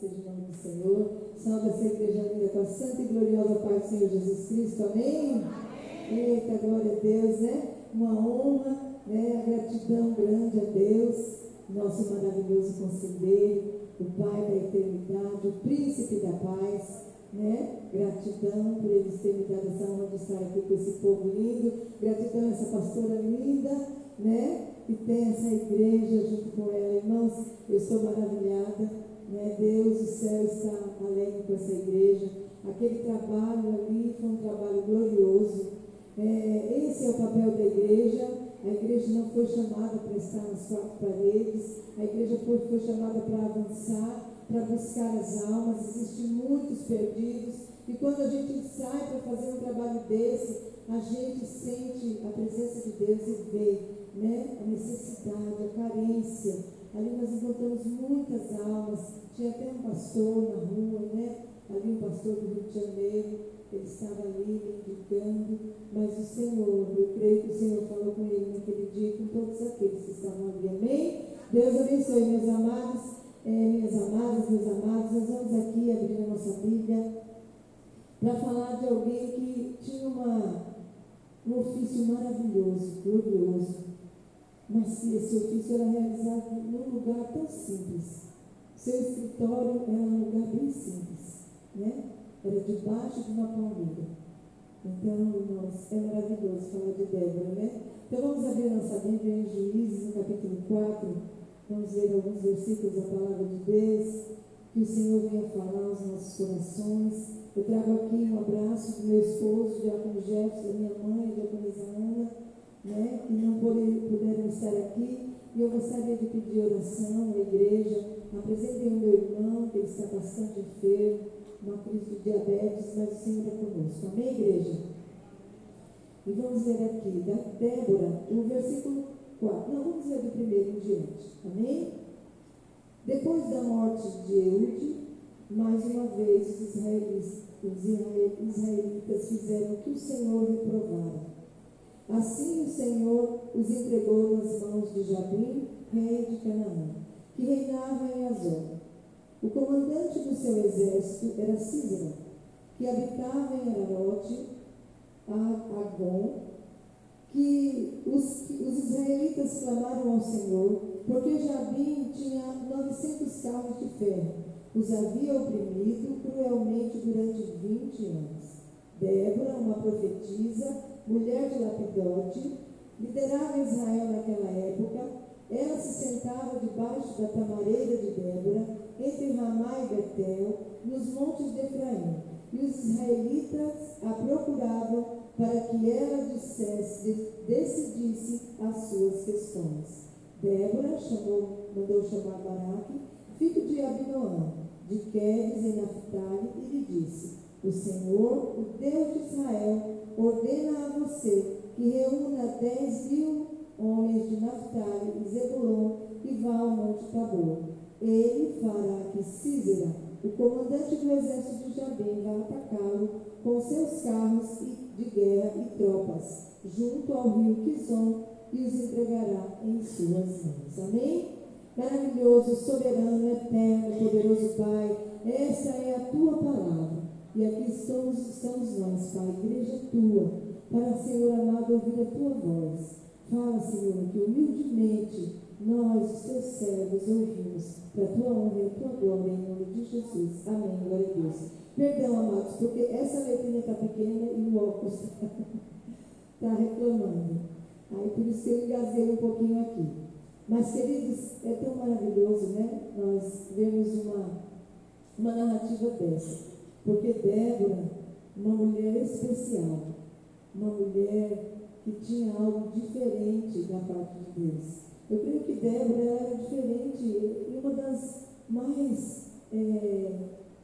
seja o nome do Senhor. Salve essa igreja linda com a santa e gloriosa paz do Senhor Jesus Cristo. Amém? Amém. Eita, glória a Deus, né? Uma honra, né? A gratidão grande a Deus, nosso maravilhoso conselheiro, o Pai da eternidade, o príncipe da paz. Né? Gratidão por eles terem me dado essa honra de estar aqui com esse povo lindo. Gratidão a essa pastora linda, né? Que tem essa igreja junto com ela. Irmãos, eu estou maravilhada né? Deus, o céu está alegre com essa igreja. Aquele trabalho ali foi um trabalho glorioso. É, esse é o papel da igreja. A igreja não foi chamada para estar nas quatro paredes. A igreja foi, foi chamada para avançar, para buscar as almas. Existem muitos perdidos. E quando a gente sai para fazer um trabalho desse, a gente sente a presença de Deus e vê né, a necessidade, a carência Ali nós encontramos muitas almas. Tinha até um pastor na rua, né? Ali um pastor do Rio de Janeiro. Ele estava ali indicando. Mas o Senhor, eu creio que o Senhor falou com ele naquele dia, com todos aqueles que estavam ali. Amém? Deus abençoe, meus amados, é, minhas amadas, meus amados. Nós vamos aqui abrir a nossa Bíblia para falar de alguém que tinha uma, um ofício maravilhoso, glorioso mas esse ofício era realizado num lugar tão simples. Seu escritório era um lugar bem simples, né? Era debaixo de uma palmeira. Então, irmãos, é maravilhoso falar de Débora, né? Então vamos abrir nossa Bíblia em Juízes, no capítulo 4. Vamos ler alguns versículos da palavra de Deus. Que o Senhor venha falar aos nossos corações. Eu trago aqui um abraço do meu esposo, Diácono Jefferson, da minha mãe, Diaconisa Ana né, que não puderam estar aqui. E eu gostaria de pedir oração à igreja. Apresentem o meu irmão, que está bastante enfermo, uma crise de diabetes, mas o Senhor é conosco. Amém, igreja? E vamos ver aqui, da Débora, o versículo 4. Não, vamos ver do primeiro em diante. Amém? Depois da morte de Eude, mais uma vez os israelitas, os israelitas fizeram o que o Senhor reprovara Assim o Senhor os entregou nas mãos de Jabim, rei de Canaã, que reinava em Azor. O comandante do seu exército era Císera, que habitava em Ararote, Agon, que os, os israelitas clamaram ao Senhor, porque Jabim tinha 900 carros de ferro, os havia oprimido cruelmente durante 20 anos. Débora, uma profetisa, mulher de Lapidote, liderava Israel naquela época. Ela se sentava debaixo da tamareira de Débora, entre Ramá e Betel, nos montes de Efraim. E os israelitas a procuravam para que ela dissesse, decidisse as suas questões. Débora chamou, mandou chamar Baraque, filho de Abinoam, de Quedes em Naphtali, e lhe disse: O Senhor, o Deus de Israel, ordena a você que reúna dez mil homens de Naphtali e Zebulon e vá ao Monte Tabor. Ele fará que Císera, o comandante do exército de Jabim, vá atacá-lo com seus carros de guerra e tropas, junto ao rio Quizon, e os entregará em suas mãos. Amém? Maravilhoso, soberano, eterno, poderoso Pai, essa é a tua palavra. E aqui estamos, estamos nós, Pai, igreja tua, para, Senhor amado, ouvir a tua voz. Fala, Senhor, que humildemente nós, os teus servos, ouvimos para a tua honra e a tua glória, em nome de Jesus. Amém, glória a Deus. Perdão, amados, porque essa letrinha está pequena e o óculos está reclamando. Aí por isso que eu engasguei um pouquinho aqui. Mas, queridos, é tão maravilhoso, né? Nós vemos uma, uma narrativa dessa. Porque Débora, uma mulher especial, uma mulher que tinha algo diferente da parte de Deus. Eu creio que Débora era diferente e uma das mais, é,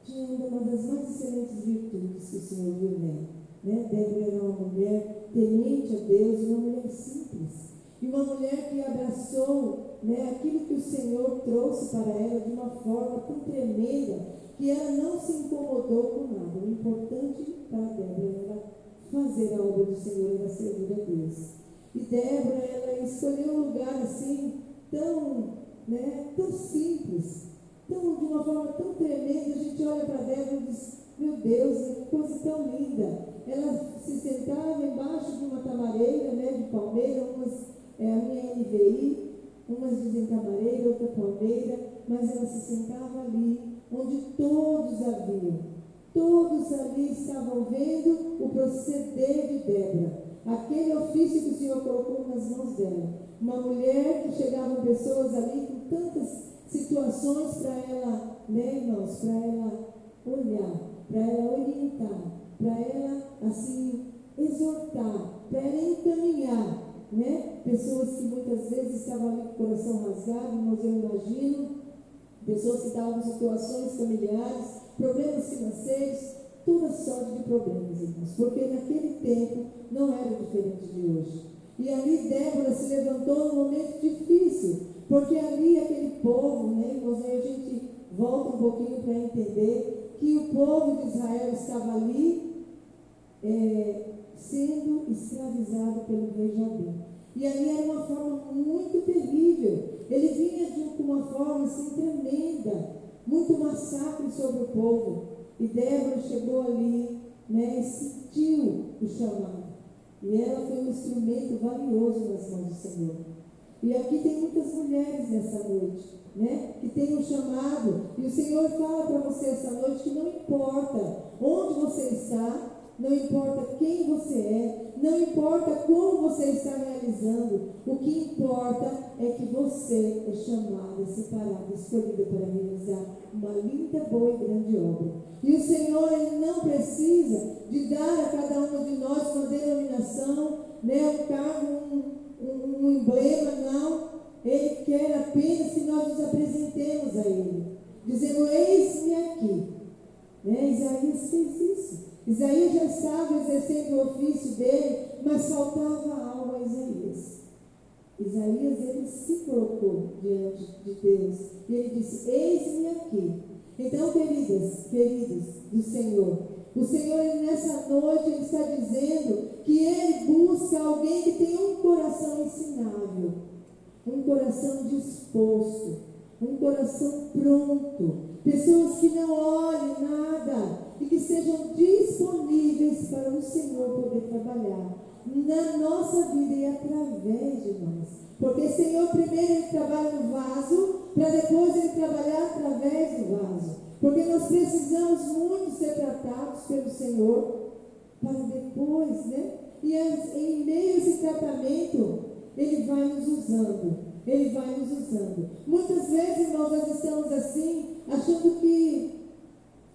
tinha uma das mais excelentes virtudes que o Senhor viu nela. Né? Débora era uma mulher temente a Deus, uma mulher simples. E uma mulher que abraçou né, aquilo que o Senhor trouxe para ela de uma forma tão tremenda que ela não se incomodou com nada. O importante para Débora era fazer a obra do Senhor, era servir a Deus. E Débora, ela escolheu um lugar assim, tão, né, tão simples, tão, de uma forma tão tremenda, a gente olha para Débora e diz, meu Deus, que coisa tão linda. Ela se sentava embaixo de uma tamareira, né, de palmeira, umas, é a minha NVI, umas dizem tamareira, outra palmeira, mas ela se sentava ali, onde todos haviam. Todos ali estavam vendo o proceder de Débora. Aquele ofício que o Senhor colocou nas mãos dela. Uma mulher que chegavam pessoas ali com tantas situações para ela, né, irmãos, para ela olhar, para ela orientar, para ela, assim, exortar, para ela encaminhar, né? Pessoas que muitas vezes estavam ali com o coração rasgado, mas eu imagino, pessoas que estavam em situações familiares, problemas financeiros, toda sorte de problemas, irmãos, porque naquele tempo não era diferente de hoje. E ali Débora se levantou num momento difícil, porque ali aquele povo, né, irmãos, aí a gente volta um pouquinho para entender que o povo de Israel estava ali é, sendo escravizado pelo rei Jabim. E ali era uma forma muito terrível. Ele vinha de uma forma assim tremenda, muito massacre sobre o povo. E Débora chegou ali, né, e sentiu o chamado. E ela foi um instrumento valioso nas mãos do Senhor. E aqui tem muitas mulheres nessa noite, né, que tem um chamado. E o Senhor fala para você essa noite que não importa onde você está, não importa quem você é, não importa como você está realizando, o que importa é que você é chamado, separado, escolhido para realizar uma linda, boa e grande obra. E o Senhor, Ele não precisa de dar a cada uma de nós uma denominação, né, um cargo, um, um, um emblema, não. Ele quer apenas que nós nos apresentemos a Ele, dizendo: Eis-me aqui. Né? Isaías fez isso. Isaías já estava exercendo o ofício dele, mas faltava algo a Isaías. Isaías, ele se colocou diante de Deus e ele disse: Eis-me aqui. Então, queridas, queridos do Senhor, o Senhor nessa noite ele está dizendo que ele busca alguém que tenha um coração ensinável, um coração disposto, um coração pronto, pessoas que não olhem nada e que sejam disponíveis para o Senhor poder trabalhar na nossa vida e através de nós. Porque Senhor primeiro ele trabalha no vaso, para depois ele trabalhar através do vaso. Porque nós precisamos muito ser tratados pelo Senhor para depois, né? E em meio a esse tratamento, ele vai nos usando. Ele vai nos usando. Muitas vezes nós estamos assim, achando que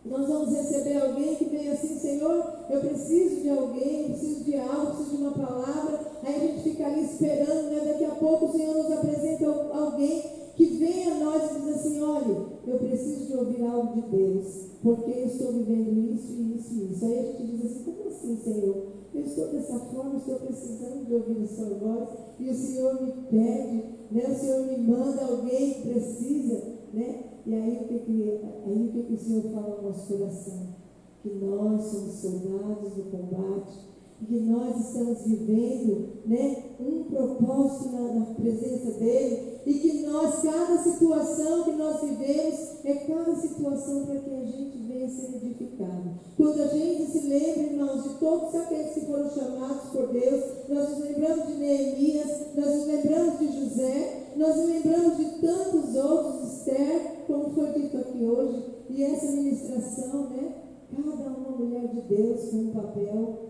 nós vamos receber alguém que vem assim, Senhor, eu preciso de alguém, preciso de algo, preciso de uma palavra. Aí a gente fica ali esperando, né? Daqui a pouco o Senhor nos apresenta alguém que vem a nós e diz assim, olha, eu preciso de ouvir algo de Deus, porque eu estou vivendo isso, isso e isso. Aí a gente diz assim, como assim, Senhor? Eu estou dessa forma, estou precisando de ouvir a sua voz, e o Senhor me pede, né? o Senhor me manda alguém que precisa, né? E aí o que, que, aí, o, que, que o Senhor fala no nosso coração? Que nós somos soldados do combate, e que nós estamos vivendo né, um propósito na, na, presença dele, e que nós, cada situação que nós vivemos, é cada situação para que a gente venha ser edificado. Quando a gente se lembra, irmãos, de todos aqueles que foram chamados por Deus, nós nos lembramos de Neemias, nós nos lembramos de José, nós nos lembramos de tantos outros, Esther, como foi dito aqui hoje, e essa ministração, né? Cada uma mulher de Deus com um papel,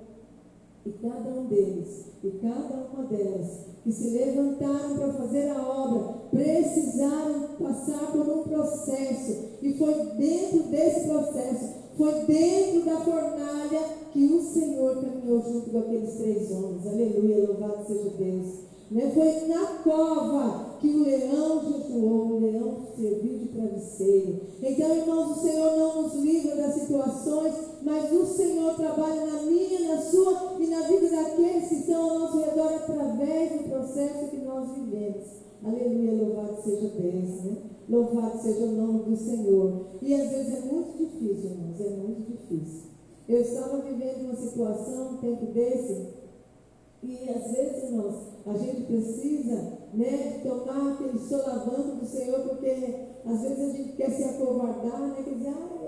e cada um deles, e cada uma delas, que se levantaram para fazer a obra, precisaram passar por um processo, e foi dentro desse processo, foi dentro da fornalha que o Senhor caminhou junto com aqueles três homens. Aleluia, louvado seja Deus. Né? Foi na cova que o leão jejuou, o leão serviu de travesseiro. Então, irmãos, o Senhor não nos livra das situações, mas o Senhor trabalha na minha, na sua e na vida daqueles que estão ao nosso redor através do processo que nós vivemos. Aleluia, louvado seja Deus, né? Louvado seja o nome do Senhor. E às vezes é muito difícil, irmãos, é muito difícil. Eu estava vivendo uma situação, um tempo desse, e às vezes, irmãos, a gente precisa né, tomar aquele solavanco do Senhor, porque Às vezes a gente quer se acovardar, né? Quer dizer, ai,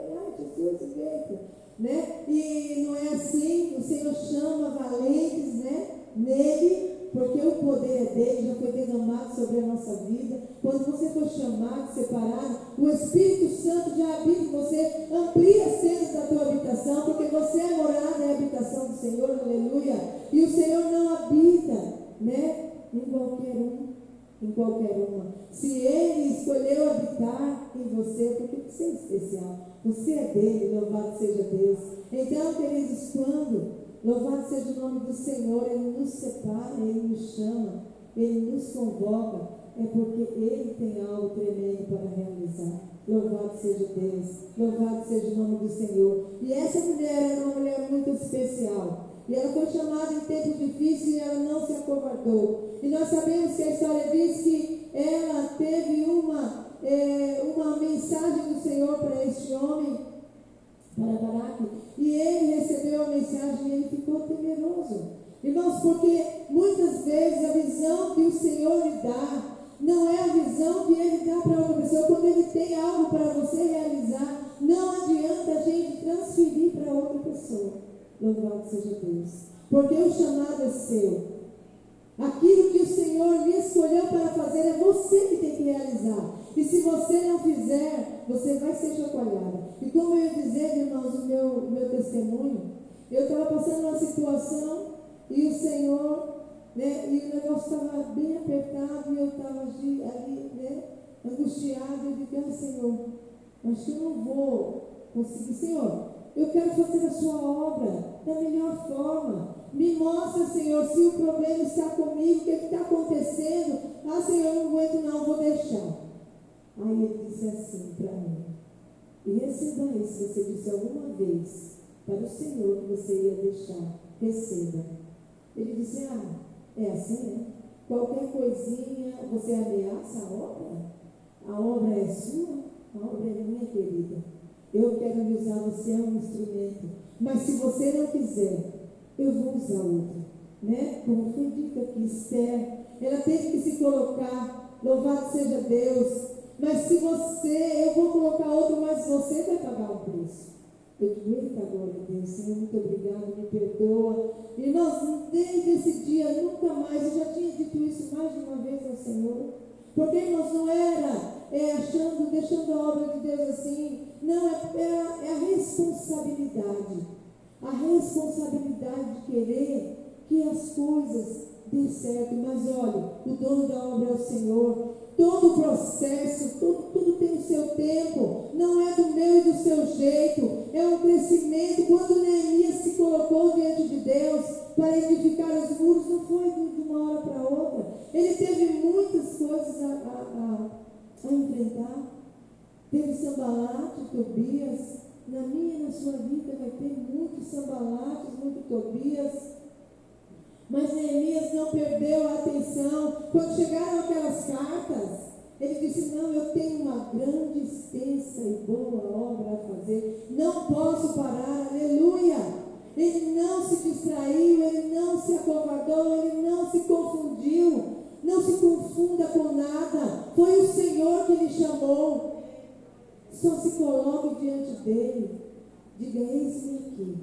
Jesus, vem. Né? E não é assim, o Senhor chama valentes, né? Nele, porque o poder é dele, já foi derramado sobre a nossa vida. Quando você for chamado, separado, o Espírito Santo já habita em você, amplia as tendas da tua habitação, porque você é morada, é a habitação do Senhor, aleluia. E o Senhor não habita, né? Em qualquer um, em qualquer uma. Se Ele escolheu habitar em você, porque você é especial, você é dele, louvado seja Deus. Então, queridos, quando Louvado seja o nome do Senhor, Ele nos separa, Ele nos chama, Ele nos convoca, é porque Ele tem algo tremendo para realizar. Louvado seja Deus, louvado seja o nome do Senhor. E essa mulher era uma mulher muito especial. E ela foi chamada em tempos difíceis e ela não se acovardou. E nós sabemos que a história diz que ela teve uma, é, uma mensagem do Senhor para este homem para Baraque. E ele recebeu a mensagem e ele ficou temeroso. Irmãos, porque muitas vezes a visão que o Senhor lhe dá não é a visão que ele dá para outra pessoa. Quando ele tem algo para você realizar, não adianta a gente transferir para outra pessoa. Louvado seja Deus. Porque o chamado é seu. Aquilo que o Senhor lhe escolheu para fazer é você que tem que realizar. E se você não fizer, você vai ser chacoalhada. E como eu ia dizer, irmãos, o meu, meu testemunho, eu estava passando uma situação e o Senhor, né, e o negócio estava bem apertado e eu estava ali, né, angustiado. Eu disse, ah, Senhor, acho que eu não vou conseguir. Senhor, eu quero fazer a sua obra da melhor forma. Me mostra, Senhor, se o problema está comigo, o que está acontecendo. Ah, Senhor, eu não aguento, não, vou deixar. Aí ele disse assim para mim: E receba isso, você disse alguma vez para o Senhor que você ia deixar, receba. Ele disse: Ah, é assim, né? Qualquer coisinha, você ameaça a obra? A obra é sua? A obra é minha, querida. Eu quero lhe usar, você é um instrumento. Mas se você não quiser, eu vou usar outro. Né? Como foi dito aqui, Esther, ela teve que se colocar, louvado seja Deus, mas se você, eu vou colocar outro, mas você vai pagar o preço. Eu digo, eita glória a Deus, Senhor, muito obrigado, me perdoa. Irmãos, desde esse dia, nunca mais, eu já tinha dito isso mais de uma vez ao Senhor. Porque, irmãos, não era é, achando, deixando a obra de Deus assim. Não, é, é, é a responsabilidade. A responsabilidade de querer que as coisas dê certo. Mas olha, o dono da obra é o Senhor. Todo o processo, tudo, tudo tem o seu tempo. Não é do meu e do seu jeito. É um crescimento. Quando Neemias se colocou diante de Deus para edificar os muros, não foi de uma hora para outra. Ele teve muitas coisas a, a, a, a enfrentar. Teve sambalate, Tobias. Na minha e na sua vida vai ter muitos sambalates, muitos Tobias mas Neemias não perdeu a atenção. Quando chegaram aquelas cartas, ele disse: Não, eu tenho uma grande, extensa e boa obra a fazer. Não posso parar. Aleluia. Ele não se distraiu, ele não se acovardou, ele não se confundiu. Não se confunda com nada. Foi o Senhor que lhe chamou. Só se coloque diante dele. Diga: Eis-me aqui,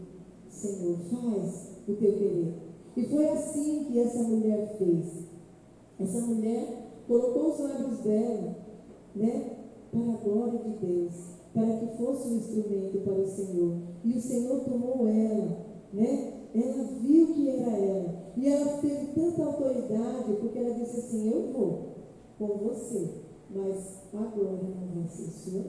Senhor, faz o teu querer. E foi assim que essa mulher fez. Essa mulher colocou os lábios dela, né, para a glória de Deus, para que fosse um instrumento para o Senhor. E o Senhor tomou ela, né? Ela viu que era ela. E ela teve tanta autoridade, porque ela disse assim: Eu vou com você, mas a glória não vai ser sua.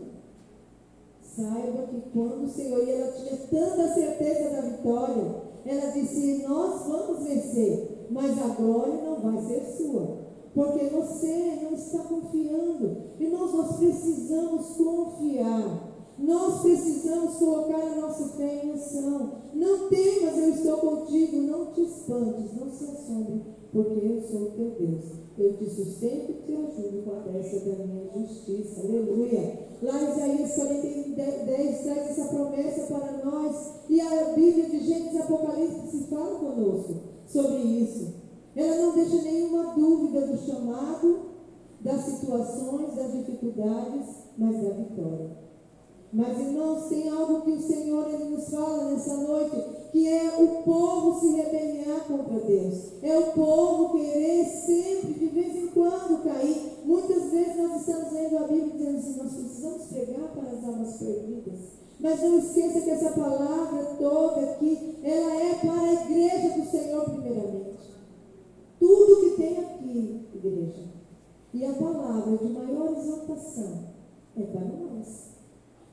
Saiba que quando o Senhor, e ela tinha tanta certeza da vitória, ela disse: Nós vamos vencer, mas a glória não vai ser sua, porque você não está confiando. Irmãos, nós precisamos confiar. Nós precisamos colocar a nossa fé em ação. Não temas, eu estou contigo. Não te espantes, não se assombre, porque eu sou o teu Deus. Eu te sustento e te ajudo com a destra da minha justiça. Aleluia. Lá em Isaías 40, 10 traz essa promessa para nós. E a Bíblia de Gênesis Apocalipse se fala conosco sobre isso. Ela não deixa nenhuma dúvida do chamado, das situações, das dificuldades mas da vitória. Mas, irmãos, tem algo que o Senhor ele nos fala nessa noite, que é o povo se rebeliar contra Deus. É o povo querer sempre, de vez em quando, cair. Muitas vezes nós estamos lendo a Bíblia dizendo assim, nós precisamos pregar para as almas perdidas. Mas não esqueça que essa palavra toda aqui, ela é para a igreja do Senhor primeiramente. Tudo que tem aqui, igreja, e a palavra de maior exaltação é para nós.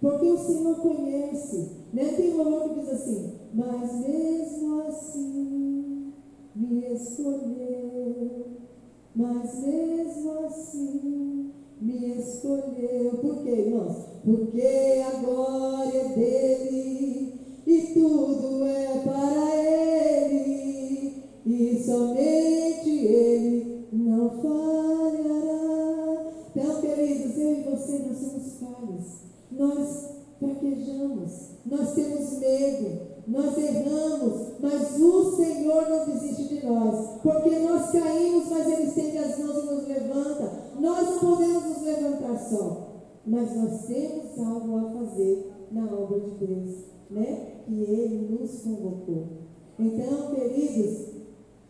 Porque o Senhor conhece. Né? Tem um louvor que diz assim, mas mesmo assim me escolheu. Mas mesmo assim me escolheu. Por quê, irmãos? Porque a glória é dele e tudo é para ele. E somente ele não falhará. Então, queridos, eu e você, nós somos falhos nós fraquejamos, nós temos medo, nós erramos, mas o Senhor não desiste de nós, porque nós caímos, mas Ele estende as mãos e nos levanta. Nós não podemos nos levantar só, mas nós temos algo a fazer na obra de Deus, né? Que Ele nos convocou. Então, queridos,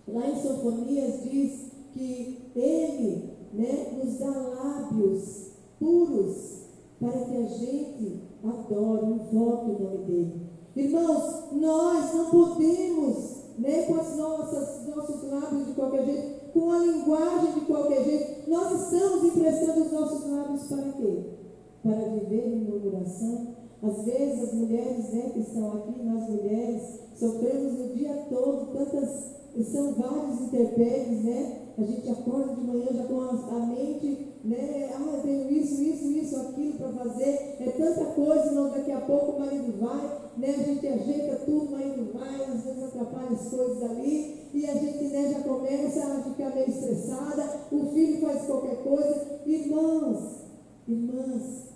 lá em Sofonias diz que Ele né, nos dá lábios puros para que a gente adore, invoque o nome dele. Irmãos, nós não podemos, né, com nossas, nossos lábios de qualquer jeito, com a linguagem de qualquer jeito, nós estamos emprestando os nossos lábios para quê? Para viver em murmuração. Às vezes as mulheres né, que estão aqui, nós mulheres, sofremos o dia todo tantas, são vários interpédios, né? A gente acorda de manhã já com a, a mente né? Ah, eu tenho isso, isso, isso, aquilo para fazer. É tanta coisa, não, daqui a pouco o marido vai, né? A gente ajeita tudo, o marido vai, às vezes atrapalha as coisas ali, e a gente né, já começa a ficar meio estressada, o filho faz qualquer coisa. Irmãos, irmãs,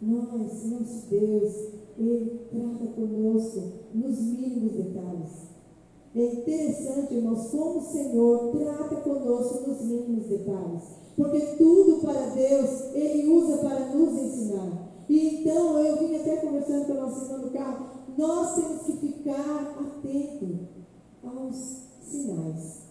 nós, nosso Deus, Ele trata conosco nos mínimos detalhes. É interessante, irmãos, como o Senhor trata conosco nos mínimos detalhes. Porque tudo para Deus Ele usa para nos ensinar. E então eu vim até conversando com a irmã no carro. Nós temos que ficar atento aos sinais.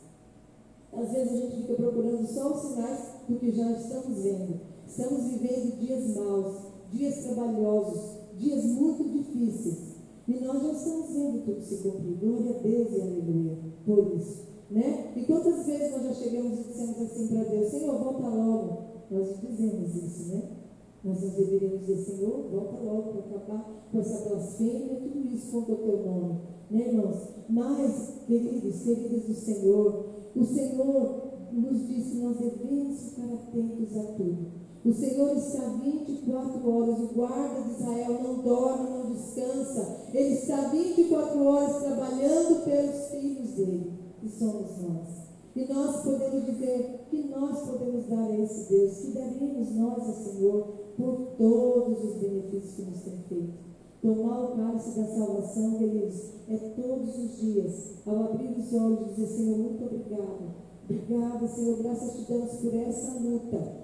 Às vezes a gente fica procurando só os sinais do que já estamos vendo. Estamos vivendo dias maus, dias trabalhosos, dias muito difíceis. E nós já estamos vendo tudo se cumprir. Glória a Deus e aleluia por isso. Né? E quantas vezes nós já chegamos e dissemos assim para Deus, Senhor, volta logo. Nós dizemos isso, né? Nós não deveríamos dizer, Senhor, volta logo para acabar com essa blasfêmia, tudo isso contra o teu nome. Né, irmãos? Mas, queridos, queridos do Senhor, o Senhor nos disse nós devemos ficar atentos a tudo. O Senhor está 24 horas, o guarda de Israel não dorme, não descansa. Ele está 24 horas trabalhando pelos filhos dele que somos nós. E nós podemos dizer que nós podemos dar a esse Deus, que daremos nós ao Senhor por todos os benefícios que nos tem feito. Tomar o cálice da salvação, queridos, é todos os dias, ao abrir os olhos, dizer, Senhor, muito obrigado. Obrigada, Senhor, graças te damos por essa luta.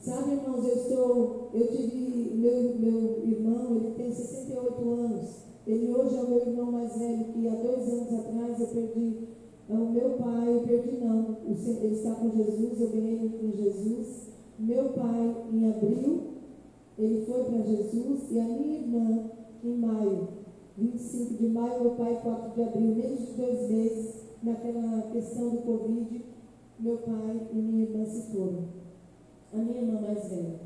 Sabe, irmãos, eu estou, eu tive, meu, meu irmão, ele tem 68 anos. Ele hoje é o meu irmão mais velho, que há dois anos atrás eu perdi o meu pai, eu perdi não. Ele está com Jesus, eu ganhei com Jesus. Meu pai, em abril, ele foi para Jesus e a minha irmã, em maio, 25 de maio, meu pai, 4 de abril, menos de dois meses, naquela questão do Covid, meu pai e minha irmã se foram. A minha irmã mais velha.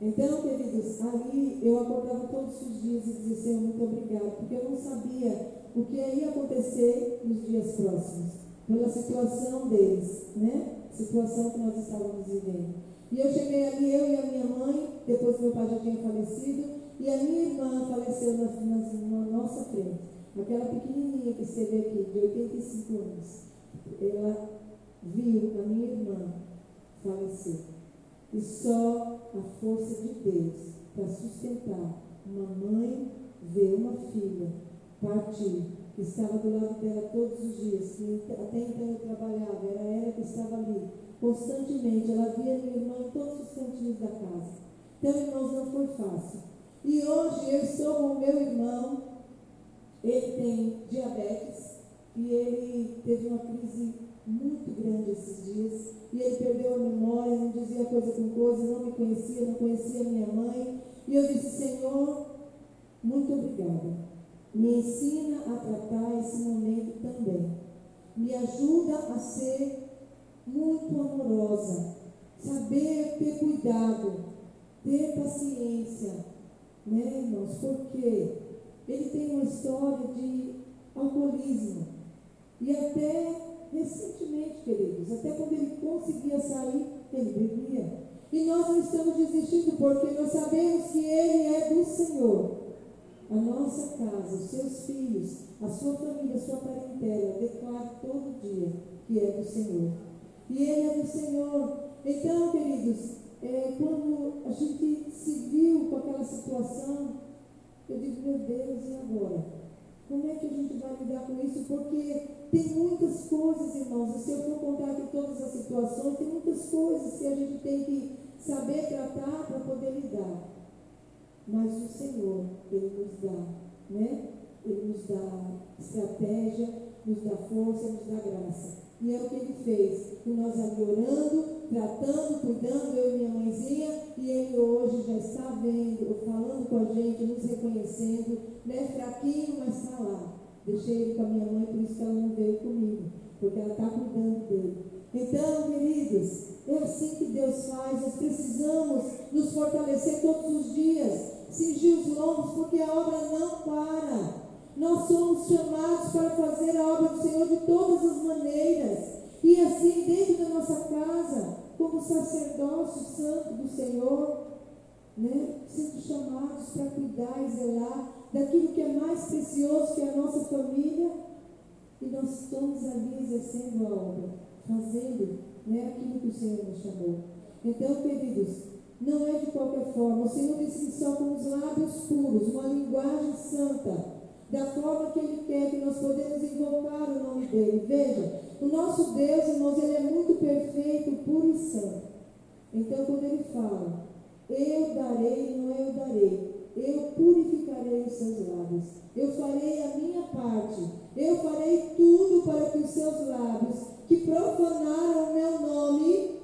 Então, queridos, ali eu acordava todos os dias e dizia, Senhor, muito obrigado, porque eu não sabia o que ia acontecer nos dias próximos pela situação deles, né? Situação que nós estávamos vivendo. E eu cheguei ali, eu e a minha mãe, depois meu pai já tinha falecido, e a minha irmã faleceu na, na, na nossa frente. Aquela pequenininha que esteve aqui, de 85 anos. Ela viu a minha irmã falecer. E só a força de Deus para sustentar uma mãe ver uma filha partir que estava do lado dela todos os dias, que até então eu trabalhava, era ela que estava ali, constantemente. Ela via minha irmã em todos os cantinhos da casa. Então, irmãos, não foi fácil. E hoje eu estou com o meu irmão, ele tem diabetes e ele teve uma crise muito grande esses dias. E ele perdeu a memória, não dizia coisa com coisa, não me conhecia, não conhecia minha mãe. E eu disse, Senhor, muito obrigada. Me ensina a tratar esse momento também. Me ajuda a ser muito amorosa. Saber ter cuidado, ter paciência. Né, irmãos? Porque ele tem uma história de alcoolismo. E até recentemente, queridos, até quando ele conseguia sair, ele bebia. E nós não estamos desistindo, porque nós sabemos que ele é do Senhor. A nossa casa, os seus filhos, a sua família, a sua parentela, declara todo dia que é do Senhor. E ele é do Senhor. Então, queridos, é, quando a gente se viu com aquela situação, eu digo, meu Deus, e agora? Como é que a gente vai lidar com isso? Porque tem muitas coisas, irmãos, e se eu for contar aqui todas as situações, tem muitas coisas que a gente tem que saber tratar para poder lidar. Mas o Senhor, Ele nos dá, né? Ele nos dá estratégia, nos dá força, nos dá graça. E é o que ele fez, com nós ali orando, tratando, cuidando, eu e minha mãezinha, e ele hoje já está vendo, falando com a gente, nos reconhecendo, né? Fraquinho, mas está lá. Deixei ele com a minha mãe, por isso que ela não veio comigo, porque ela está cuidando dele. Então, queridos, é assim que Deus faz, nós precisamos nos fortalecer todos os dias, cingir os lombos, porque a obra não para. Nós somos chamados para fazer a obra do Senhor de todas as maneiras. E assim, dentro da nossa casa, como sacerdócio santo do Senhor, né? sendo chamados para cuidar e zelar daquilo que é mais precioso que é a nossa família. E nós estamos ali exercendo a obra, fazendo né, aquilo que o Senhor nos chamou. Então, queridos, não é de qualquer forma. O Senhor disse que só com os lábios puros, uma linguagem santa, da forma que Ele quer, que nós podemos invocar o nome dEle. Veja, o nosso Deus, irmãos, Ele é muito perfeito, puro e santo. Então, quando Ele fala, eu darei, não é eu darei, eu purificarei os seus lábios, eu farei a minha parte, eu farei tudo para que os seus lábios, que profanaram o meu nome,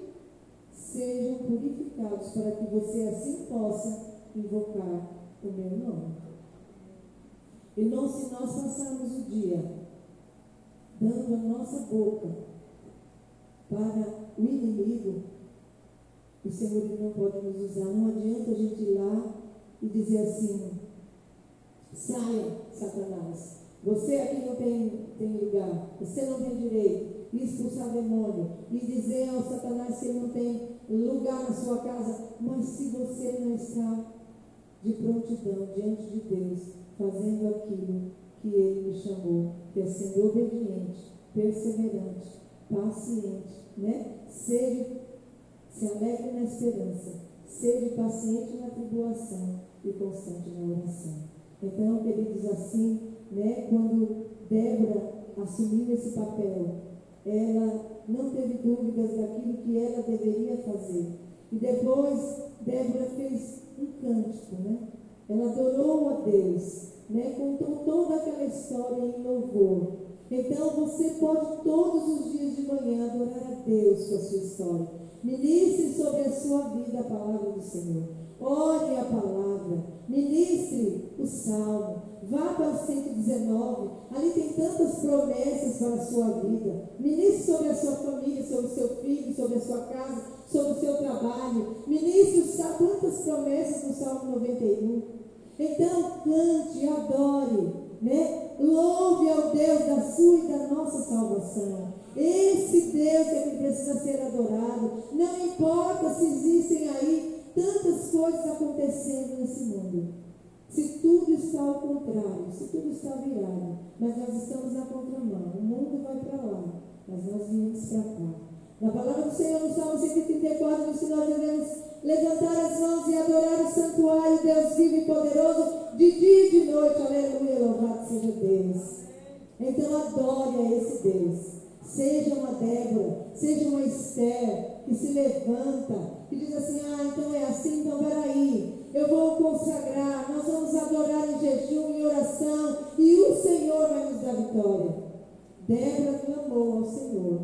sejam purificados, para que você assim possa invocar o meu nome. Irmão, se nós passarmos o dia dando a nossa boca para o inimigo, o Senhor não pode nos usar. Não adianta a gente ir lá e dizer assim: saia, Satanás. Você aqui não tem, tem lugar, você não tem direito. E expulsar demônio. E dizer ao Satanás que ele não tem lugar na sua casa. Mas se você não está de prontidão diante de Deus, fazendo aquilo que Ele me chamou, que é sendo obediente, perseverante, paciente, né? Seja, se alegre na esperança, seja paciente na tribulação e constante na oração. Então, queridos, assim, né? Quando Débora assumiu esse papel, ela não teve dúvidas daquilo que ela deveria fazer. E depois, Débora fez um cântico, né? Ela adorou a Deus né, contou toda aquela história em louvor. Então você pode todos os dias de manhã adorar a Deus com a sua história. Ministre sobre a sua vida a palavra do Senhor. Ore a palavra. Ministre o salmo. Vá para o 119. Ali tem tantas promessas para a sua vida. Ministre sobre a sua família, sobre o seu filho, sobre a sua casa, sobre o seu trabalho. Ministre quantas promessas no Salmo 91. Então cante, adore, né? Louve ao Deus da sua e da nossa salvação. Esse Deus é que precisa ser adorado. Não importa se existem Se tudo está ao contrário, se tudo está virado, mas nós estamos na contramão. O mundo vai para lá, mas nós viemos para cá. Na palavra do Senhor, no Salmo 134, diz que nós devemos levantar as mãos e adorar o santuário, Deus vivo e poderoso, de dia e de noite. Aleluia, louvado seja Deus. Então adore a esse Deus. Seja uma Débora, seja uma Esther que se levanta, que diz assim: ah, então é assim, então peraí. Eu vou consagrar, nós vamos adorar em jejum, em oração, e o Senhor vai nos dar vitória. Débora clamou ao Senhor.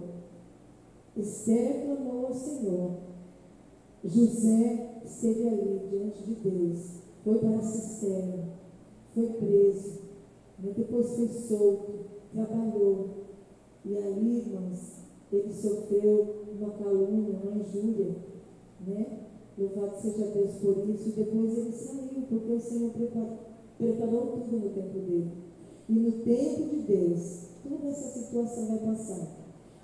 Esther clamou ao Senhor. José esteve ali diante de Deus, foi para a cisterna, foi preso, depois foi solto, trabalhou. E ali, irmãos, ele sofreu uma calúnia, uma injúria, né? Louvado seja Deus por isso. E depois ele saiu, porque o Senhor preparou, preparou tudo no tempo dele. E no tempo de Deus, toda essa situação vai passar.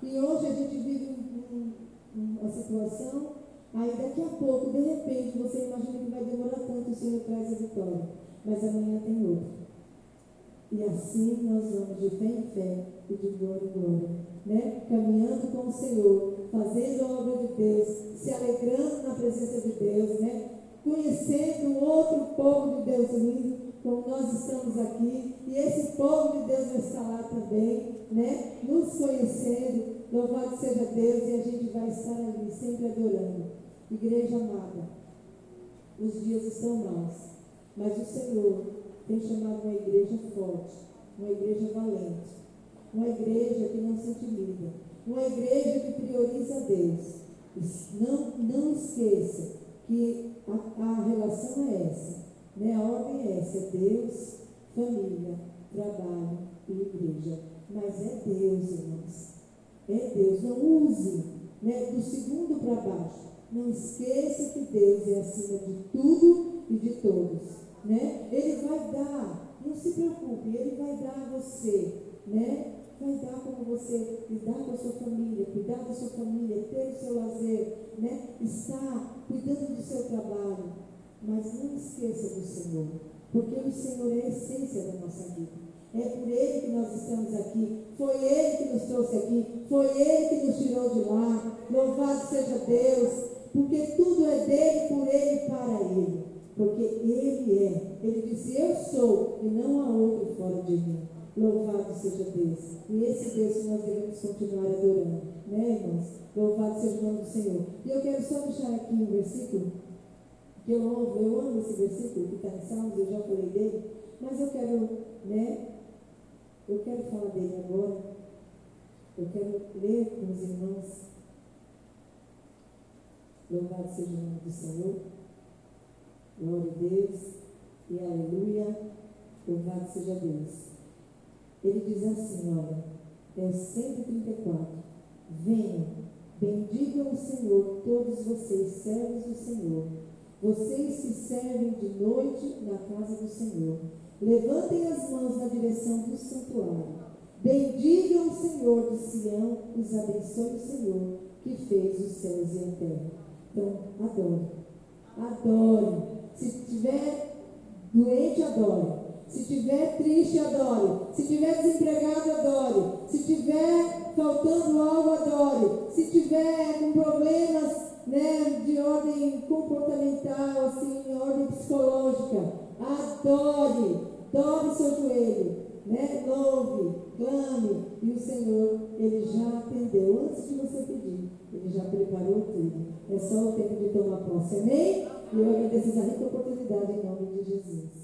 E hoje a gente vive um, um, uma situação, aí daqui a pouco, de repente, você imagina que vai demorar tanto, o Senhor traz a vitória. Mas amanhã tem outra. E assim nós vamos de fé em fé e de glória em glória, né? Caminhando com o Senhor, fazendo a obra de Deus, se alegrando na presença de Deus, né? Conhecendo outro povo de Deus lindo, como nós estamos aqui, e esse povo de Deus vai estar lá também, né? Nos conhecendo, louvado seja Deus, e a gente vai estar ali, sempre adorando. Igreja amada, os dias estão maus, mas o Senhor tem chamado uma igreja forte, uma igreja valente, uma igreja que não se intimida, uma igreja que prioriza Deus. Não, não esqueça que a, a relação é essa, né? a ordem é essa, é Deus, família, trabalho e igreja. Mas é Deus, irmãos. É Deus. Não use né, do segundo para baixo. Não esqueça que Deus é acima de tudo e de todos né? Ele vai dar, não se preocupe, ele vai dar a você, né? Vai dar como você lidar com a sua família, cuidar da sua família, ter o seu lazer, né? Estar cuidando do seu trabalho. Mas não esqueça do Senhor, porque o Senhor é a essência da nossa vida. É por Ele que nós estamos aqui. Foi Ele que nos trouxe aqui. Foi Ele que nos tirou de lá. Louvado seja Deus. Porque tudo é dele, por Ele e para Ele porque Ele é. Ele disse: Eu sou, e não há outro fora de mim. Louvado seja Deus. E esse Deus nós devemos continuar adorando. Né, irmãos? Louvado seja o nome do Senhor. E eu quero só deixar aqui um versículo, que eu amo, eu amo esse versículo que está em Salmos, eu já falei dele, mas eu quero, né? Eu quero falar dele agora. Eu quero ler com os irmãos. Louvado seja o nome do Senhor. Glória a Deus e aleluia. Louvado seja Deus. Ele diz assim, olha, é o 134. Venham, bendigam o Senhor, todos vocês, servos do Senhor. Vocês que servem de noite na casa do Senhor. Levantem as mãos na direção do santuário. Bendigam o Senhor de Sião, os abençoe o Senhor, que fez os céus e a terra. Então, adore. Adore se estiver doente, adore. Se estiver triste, adore. Se estiver desempregado, adore. Se estiver faltando algo, adore. Se estiver com problemas né, de ordem comportamental, assim, ordem psicológica, adore. Dobre seu joelho. Né? Louve, clame. E o Senhor, Ele já atendeu. Antes de você pedir, Ele já preparou tudo. É só o tempo de tomar posse. Amém? E eu agradeço essa oportunidade em nome de Jesus.